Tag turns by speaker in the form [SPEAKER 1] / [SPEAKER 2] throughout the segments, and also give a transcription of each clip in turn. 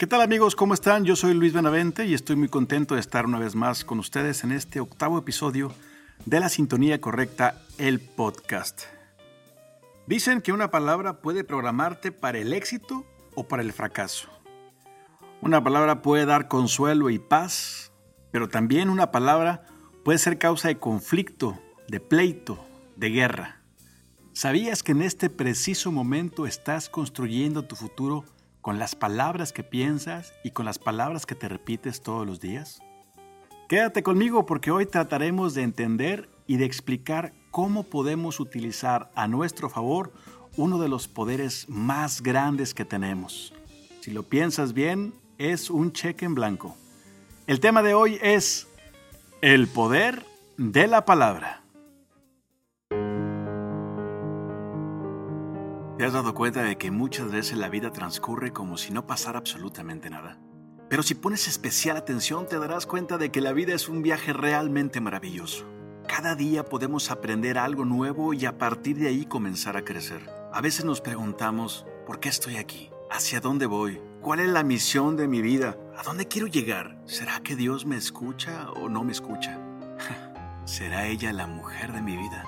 [SPEAKER 1] ¿Qué tal amigos? ¿Cómo están? Yo soy Luis Benavente y estoy muy contento de estar una vez más con ustedes en este octavo episodio de la Sintonía Correcta, el podcast. Dicen que una palabra puede programarte para el éxito o para el fracaso. Una palabra puede dar consuelo y paz, pero también una palabra puede ser causa de conflicto, de pleito, de guerra. ¿Sabías que en este preciso momento estás construyendo tu futuro con las palabras que piensas y con las palabras que te repites todos los días? Quédate conmigo porque hoy trataremos de entender y de explicar cómo podemos utilizar a nuestro favor uno de los poderes más grandes que tenemos. Si lo piensas bien, es un cheque en blanco. El tema de hoy es el poder de la palabra. ¿Te has dado cuenta de que muchas veces la vida transcurre como si no pasara absolutamente nada? Pero si pones especial atención te darás cuenta de que la vida es un viaje realmente maravilloso. Cada día podemos aprender algo nuevo y a partir de ahí comenzar a crecer. A veces nos preguntamos, ¿por qué estoy aquí? ¿Hacia dónde voy? ¿Cuál es la misión de mi vida? ¿A dónde quiero llegar? ¿Será que Dios me escucha o no me escucha? ¿Será ella la mujer de mi vida?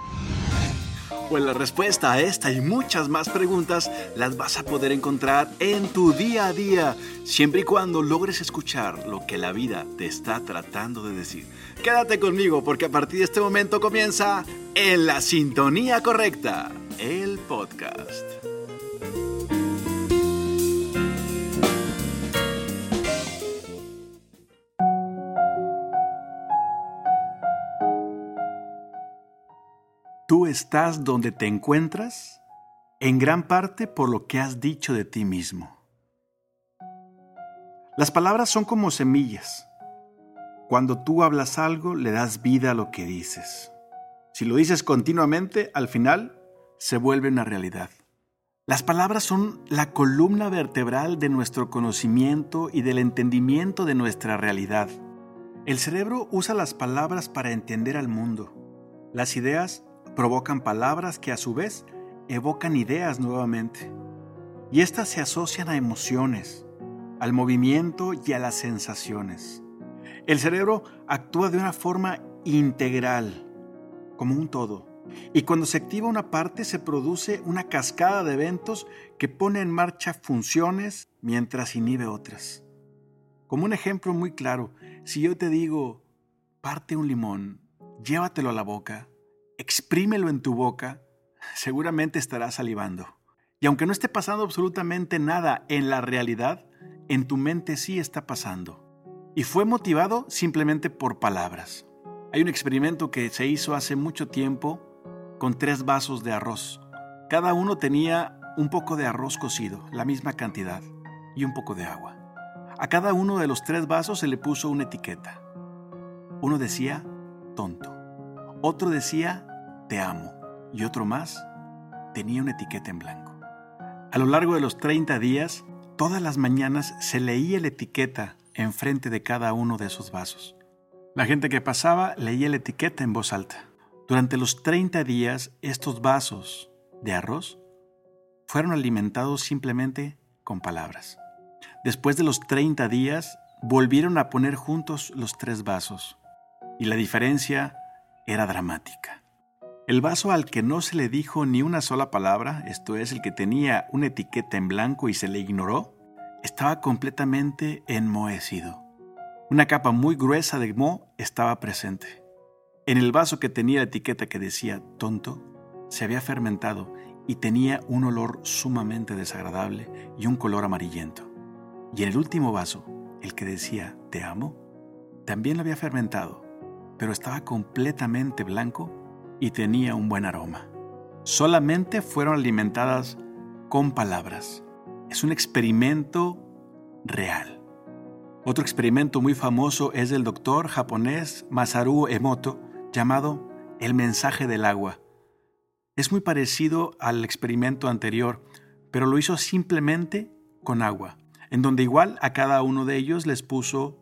[SPEAKER 1] Pues la respuesta a esta y muchas más preguntas las vas a poder encontrar en tu día a día, siempre y cuando logres escuchar lo que la vida te está tratando de decir. Quédate conmigo porque a partir de este momento comienza En la Sintonía Correcta, el podcast. Tú estás donde te encuentras en gran parte por lo que has dicho de ti mismo. Las palabras son como semillas. Cuando tú hablas algo, le das vida a lo que dices. Si lo dices continuamente, al final se vuelve una realidad. Las palabras son la columna vertebral de nuestro conocimiento y del entendimiento de nuestra realidad. El cerebro usa las palabras para entender al mundo. Las ideas provocan palabras que a su vez evocan ideas nuevamente. Y estas se asocian a emociones, al movimiento y a las sensaciones. El cerebro actúa de una forma integral, como un todo. Y cuando se activa una parte se produce una cascada de eventos que pone en marcha funciones mientras inhibe otras. Como un ejemplo muy claro, si yo te digo, parte un limón, llévatelo a la boca, exprímelo en tu boca, seguramente estarás salivando. Y aunque no esté pasando absolutamente nada en la realidad, en tu mente sí está pasando. Y fue motivado simplemente por palabras. Hay un experimento que se hizo hace mucho tiempo con tres vasos de arroz. Cada uno tenía un poco de arroz cocido, la misma cantidad, y un poco de agua. A cada uno de los tres vasos se le puso una etiqueta. Uno decía tonto, otro decía te amo y otro más tenía una etiqueta en blanco. A lo largo de los 30 días, todas las mañanas se leía la etiqueta enfrente de cada uno de esos vasos. La gente que pasaba leía la etiqueta en voz alta. Durante los 30 días, estos vasos de arroz fueron alimentados simplemente con palabras. Después de los 30 días, volvieron a poner juntos los tres vasos y la diferencia era dramática. El vaso al que no se le dijo ni una sola palabra, esto es, el que tenía una etiqueta en blanco y se le ignoró, estaba completamente enmohecido. Una capa muy gruesa de moho estaba presente. En el vaso que tenía la etiqueta que decía tonto, se había fermentado y tenía un olor sumamente desagradable y un color amarillento. Y en el último vaso, el que decía te amo, también lo había fermentado, pero estaba completamente blanco y tenía un buen aroma. Solamente fueron alimentadas con palabras. Es un experimento real. Otro experimento muy famoso es del doctor japonés Masaru Emoto llamado El mensaje del agua. Es muy parecido al experimento anterior, pero lo hizo simplemente con agua, en donde igual a cada uno de ellos les puso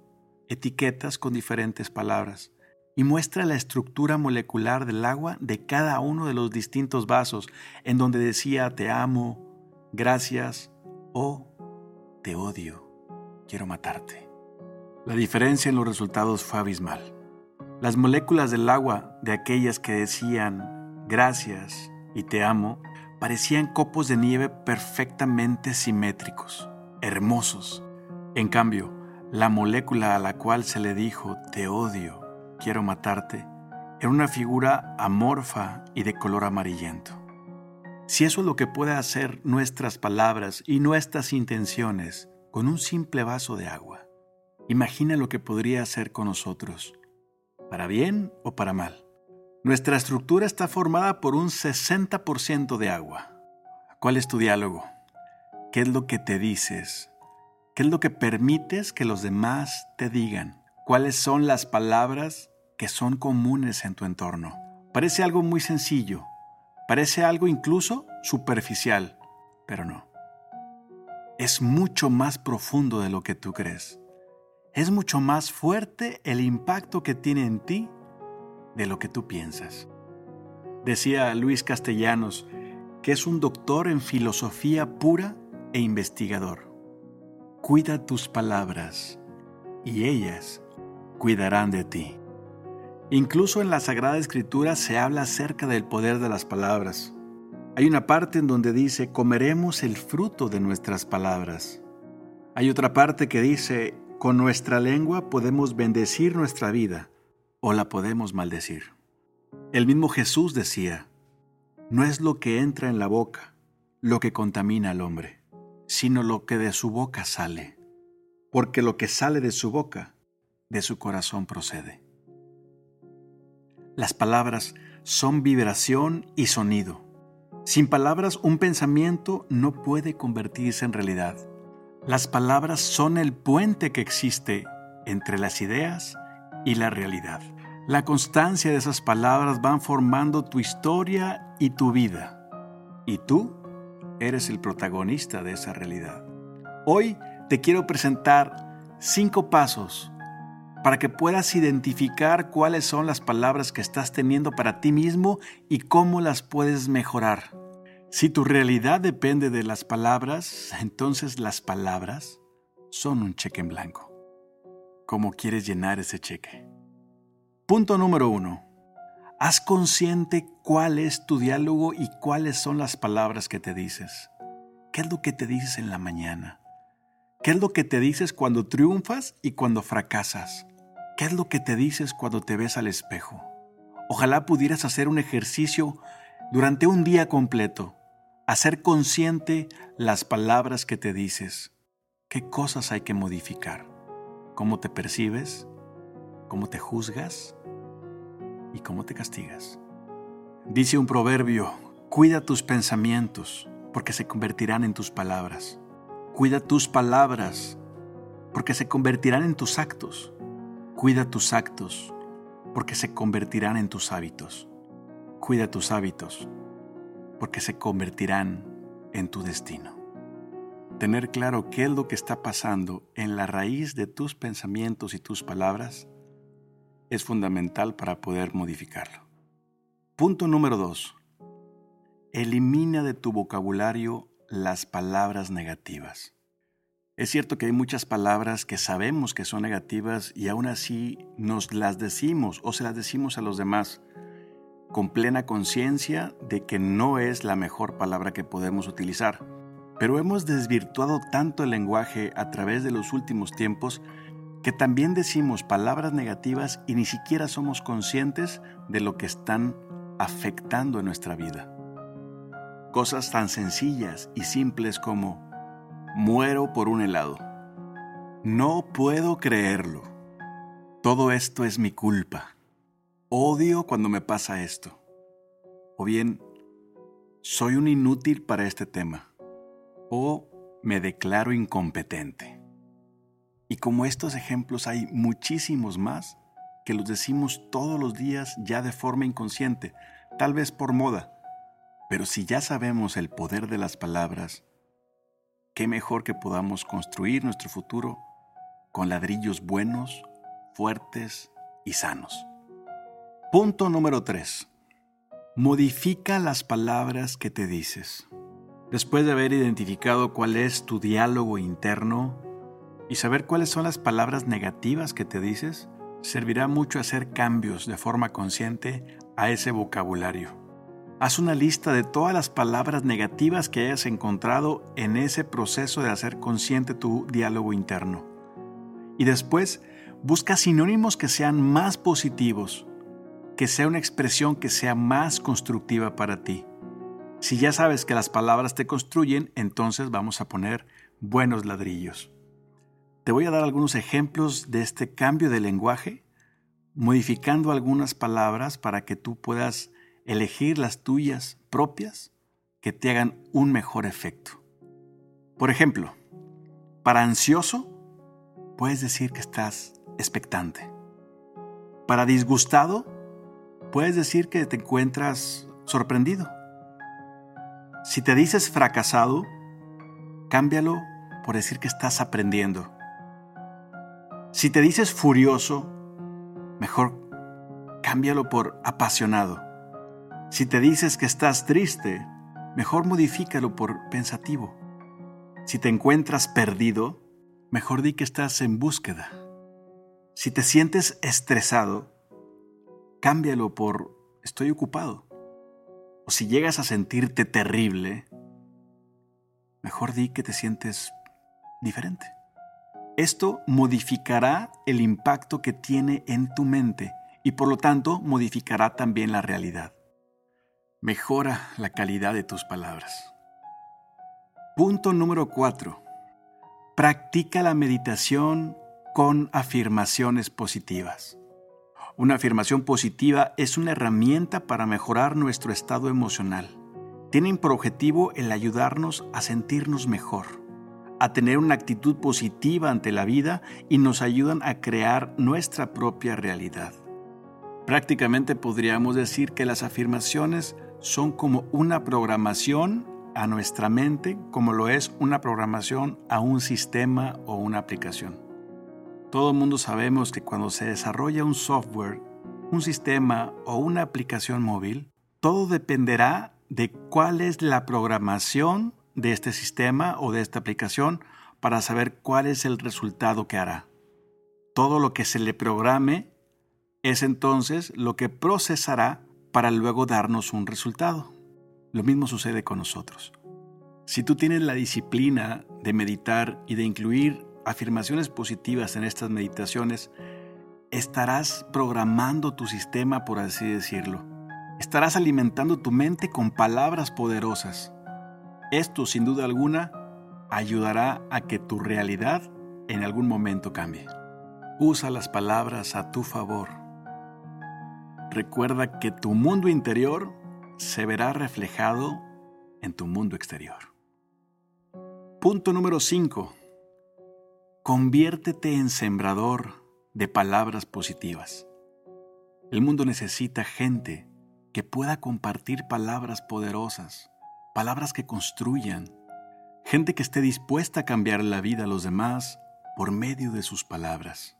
[SPEAKER 1] etiquetas con diferentes palabras y muestra la estructura molecular del agua de cada uno de los distintos vasos, en donde decía te amo, gracias o te odio. quiero matarte. La diferencia en los resultados fue abismal. Las moléculas del agua de aquellas que decían gracias y te amo parecían copos de nieve perfectamente simétricos, hermosos. En cambio, la molécula a la cual se le dijo te odio, quiero matarte, era una figura amorfa y de color amarillento. Si eso es lo que puede hacer nuestras palabras y nuestras intenciones con un simple vaso de agua, imagina lo que podría hacer con nosotros, para bien o para mal. Nuestra estructura está formada por un 60% de agua. ¿Cuál es tu diálogo? ¿Qué es lo que te dices? ¿Qué es lo que permites que los demás te digan? ¿Cuáles son las palabras que son comunes en tu entorno? Parece algo muy sencillo, parece algo incluso superficial, pero no. Es mucho más profundo de lo que tú crees. Es mucho más fuerte el impacto que tiene en ti de lo que tú piensas. Decía Luis Castellanos que es un doctor en filosofía pura e investigador. Cuida tus palabras y ellas cuidarán de ti. Incluso en la Sagrada Escritura se habla acerca del poder de las palabras. Hay una parte en donde dice, comeremos el fruto de nuestras palabras. Hay otra parte que dice, con nuestra lengua podemos bendecir nuestra vida o la podemos maldecir. El mismo Jesús decía, no es lo que entra en la boca lo que contamina al hombre, sino lo que de su boca sale, porque lo que sale de su boca, de su corazón procede. Las palabras son vibración y sonido. Sin palabras un pensamiento no puede convertirse en realidad. Las palabras son el puente que existe entre las ideas y la realidad. La constancia de esas palabras van formando tu historia y tu vida. Y tú eres el protagonista de esa realidad. Hoy te quiero presentar cinco pasos para que puedas identificar cuáles son las palabras que estás teniendo para ti mismo y cómo las puedes mejorar. Si tu realidad depende de las palabras, entonces las palabras son un cheque en blanco. ¿Cómo quieres llenar ese cheque? Punto número uno. Haz consciente cuál es tu diálogo y cuáles son las palabras que te dices. ¿Qué es lo que te dices en la mañana? ¿Qué es lo que te dices cuando triunfas y cuando fracasas? ¿Qué es lo que te dices cuando te ves al espejo? Ojalá pudieras hacer un ejercicio durante un día completo, hacer consciente las palabras que te dices. ¿Qué cosas hay que modificar? cómo te percibes, cómo te juzgas y cómo te castigas. Dice un proverbio, cuida tus pensamientos porque se convertirán en tus palabras. Cuida tus palabras porque se convertirán en tus actos. Cuida tus actos porque se convertirán en tus hábitos. Cuida tus hábitos porque se convertirán en tu destino. Tener claro qué es lo que está pasando en la raíz de tus pensamientos y tus palabras es fundamental para poder modificarlo. Punto número dos. Elimina de tu vocabulario las palabras negativas. Es cierto que hay muchas palabras que sabemos que son negativas y aún así nos las decimos o se las decimos a los demás con plena conciencia de que no es la mejor palabra que podemos utilizar. Pero hemos desvirtuado tanto el lenguaje a través de los últimos tiempos que también decimos palabras negativas y ni siquiera somos conscientes de lo que están afectando en nuestra vida. Cosas tan sencillas y simples como muero por un helado. No puedo creerlo. Todo esto es mi culpa. Odio cuando me pasa esto. O bien, soy un inútil para este tema o me declaro incompetente. Y como estos ejemplos hay muchísimos más que los decimos todos los días ya de forma inconsciente, tal vez por moda. Pero si ya sabemos el poder de las palabras, qué mejor que podamos construir nuestro futuro con ladrillos buenos, fuertes y sanos. Punto número 3. Modifica las palabras que te dices. Después de haber identificado cuál es tu diálogo interno, Y saber cuáles son las palabras negativas que te dices servirá mucho hacer cambios de forma consciente a ese vocabulario. Haz una lista de todas las palabras negativas que hayas encontrado en ese proceso de hacer consciente tu diálogo interno. Y después busca sinónimos que sean más positivos, que sea una expresión que sea más constructiva para ti. Si ya sabes que las palabras te construyen, entonces vamos a poner buenos ladrillos. Te voy a dar algunos ejemplos de este cambio de lenguaje, modificando algunas palabras para que tú puedas elegir las tuyas propias que te hagan un mejor efecto. Por ejemplo, para ansioso, puedes decir que estás expectante. Para disgustado, puedes decir que te encuentras sorprendido. Si te dices fracasado, cámbialo por decir que estás aprendiendo. Si te dices furioso, mejor cámbialo por apasionado. Si te dices que estás triste, mejor modifícalo por pensativo. Si te encuentras perdido, mejor di que estás en búsqueda. Si te sientes estresado, cámbialo por estoy ocupado. O si llegas a sentirte terrible, mejor di que te sientes diferente. Esto modificará el impacto que tiene en tu mente y por lo tanto modificará también la realidad. Mejora la calidad de tus palabras. Punto número 4. Practica la meditación con afirmaciones positivas. Una afirmación positiva es una herramienta para mejorar nuestro estado emocional. Tienen por objetivo el ayudarnos a sentirnos mejor a tener una actitud positiva ante la vida y nos ayudan a crear nuestra propia realidad. Prácticamente podríamos decir que las afirmaciones son como una programación a nuestra mente, como lo es una programación a un sistema o una aplicación. Todo el mundo sabemos que cuando se desarrolla un software, un sistema o una aplicación móvil, todo dependerá de cuál es la programación de este sistema o de esta aplicación para saber cuál es el resultado que hará. Todo lo que se le programe es entonces lo que procesará para luego darnos un resultado. Lo mismo sucede con nosotros. Si tú tienes la disciplina de meditar y de incluir afirmaciones positivas en estas meditaciones, estarás programando tu sistema, por así decirlo. Estarás alimentando tu mente con palabras poderosas esto, sin duda alguna, ayudará a que tu realidad en algún momento cambie. Usa las palabras a tu favor. Recuerda que tu mundo interior se verá reflejado en tu mundo exterior. Punto número 5. Conviértete en sembrador de palabras positivas. El mundo necesita gente que pueda compartir palabras poderosas palabras que construyan, gente que esté dispuesta a cambiar la vida a los demás por medio de sus palabras.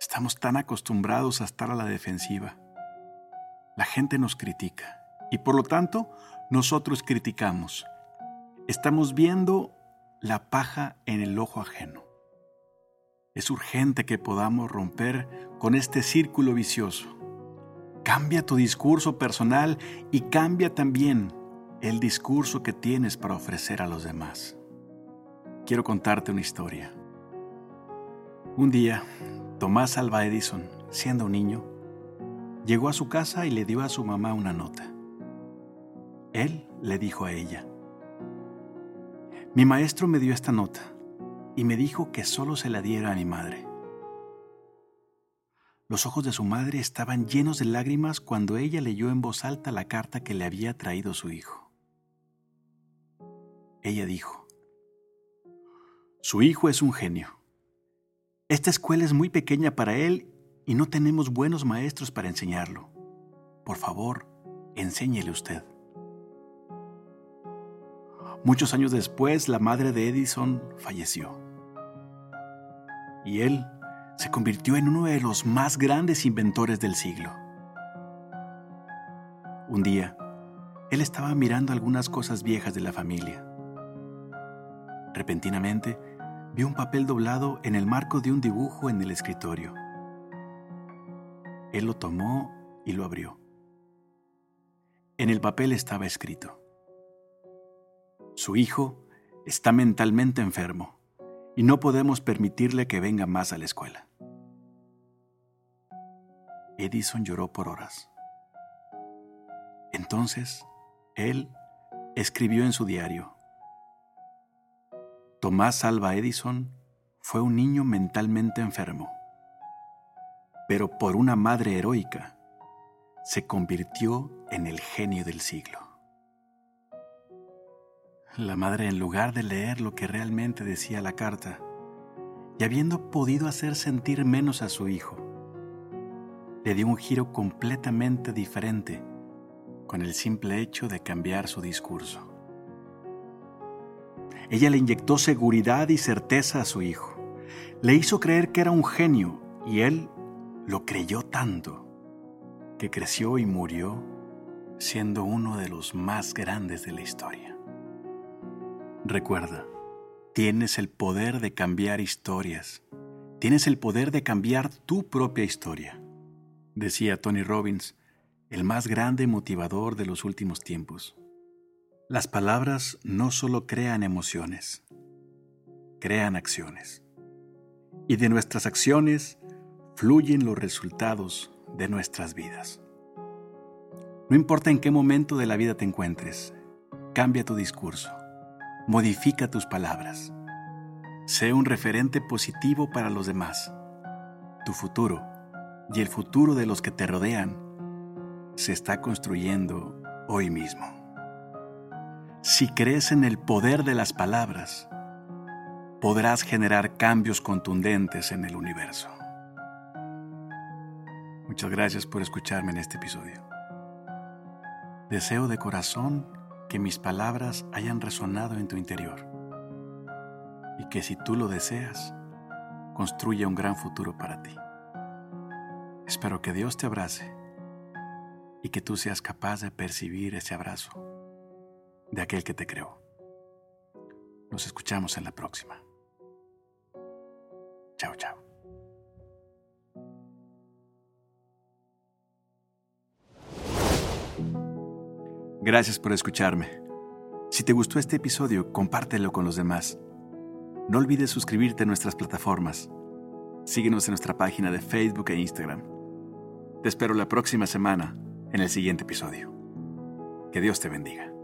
[SPEAKER 1] Estamos tan acostumbrados a estar a la defensiva. La gente nos critica y por lo tanto nosotros criticamos. Estamos viendo la paja en el ojo ajeno. Es urgente que podamos romper con este círculo vicioso. Cambia tu discurso personal y cambia también el discurso que tienes para ofrecer a los demás. Quiero contarte una historia. Un día, Tomás Alva Edison, siendo un niño, llegó a su casa y le dio a su mamá una nota. Él le dijo a ella, Mi maestro me dio esta nota y me dijo que solo se la diera a mi madre. Los ojos de su madre estaban llenos de lágrimas cuando ella leyó en voz alta la carta que le había traído su hijo. Ella dijo, Su hijo es un genio. Esta escuela es muy pequeña para él y no tenemos buenos maestros para enseñarlo. Por favor, enséñele usted. Muchos años después, la madre de Edison falleció. Y él se convirtió en uno de los más grandes inventores del siglo. Un día, él estaba mirando algunas cosas viejas de la familia Repentinamente, vio un papel doblado en el marco de un dibujo en el escritorio. Él lo tomó y lo abrió. En el papel estaba escrito, su hijo está mentalmente enfermo y no podemos permitirle que venga más a la escuela. Edison lloró por horas. Entonces, él escribió en su diario, Tomás Alba Edison fue un niño mentalmente enfermo, pero por una madre heroica se convirtió en el genio del siglo. La madre, en lugar de leer lo que realmente decía la carta, y habiendo podido hacer sentir menos a su hijo, le dio un giro completamente diferente con el simple hecho de cambiar su discurso. Ella le inyectó seguridad y certeza a su hijo. Le hizo creer que era un genio y él lo creyó tanto que creció y murió siendo uno de los más grandes de la historia. Recuerda, tienes el poder de cambiar historias. Tienes el poder de cambiar tu propia historia. Decía Tony Robbins, el más grande motivador de los últimos tiempos. Las palabras no solo crean emociones, crean acciones. Y de nuestras acciones fluyen los resultados de nuestras vidas. No importa en qué momento de la vida te encuentres, cambia tu discurso modifica tus palabras. Sé un referente positivo para los demás. Tu futuro y el futuro de los que te rodean se está construyendo hoy mismo. Si crees en el poder de las palabras, podrás generar cambios contundentes en el universo. Muchas gracias por escucharme en este episodio. Deseo de corazón que mis palabras hayan resonado en tu interior y que si tú lo deseas, construya un gran futuro para ti. Espero que Dios te abrace y que tú seas capaz de percibir ese abrazo de aquel que te creó. Nos escuchamos en la próxima. Chao, chao. Gracias por escucharme. Si te gustó este episodio, compártelo con los demás. No olvides suscribirte a nuestras plataformas. Síguenos en nuestra página de Facebook e Instagram. Te espero la próxima semana en el siguiente episodio. Que Dios te bendiga.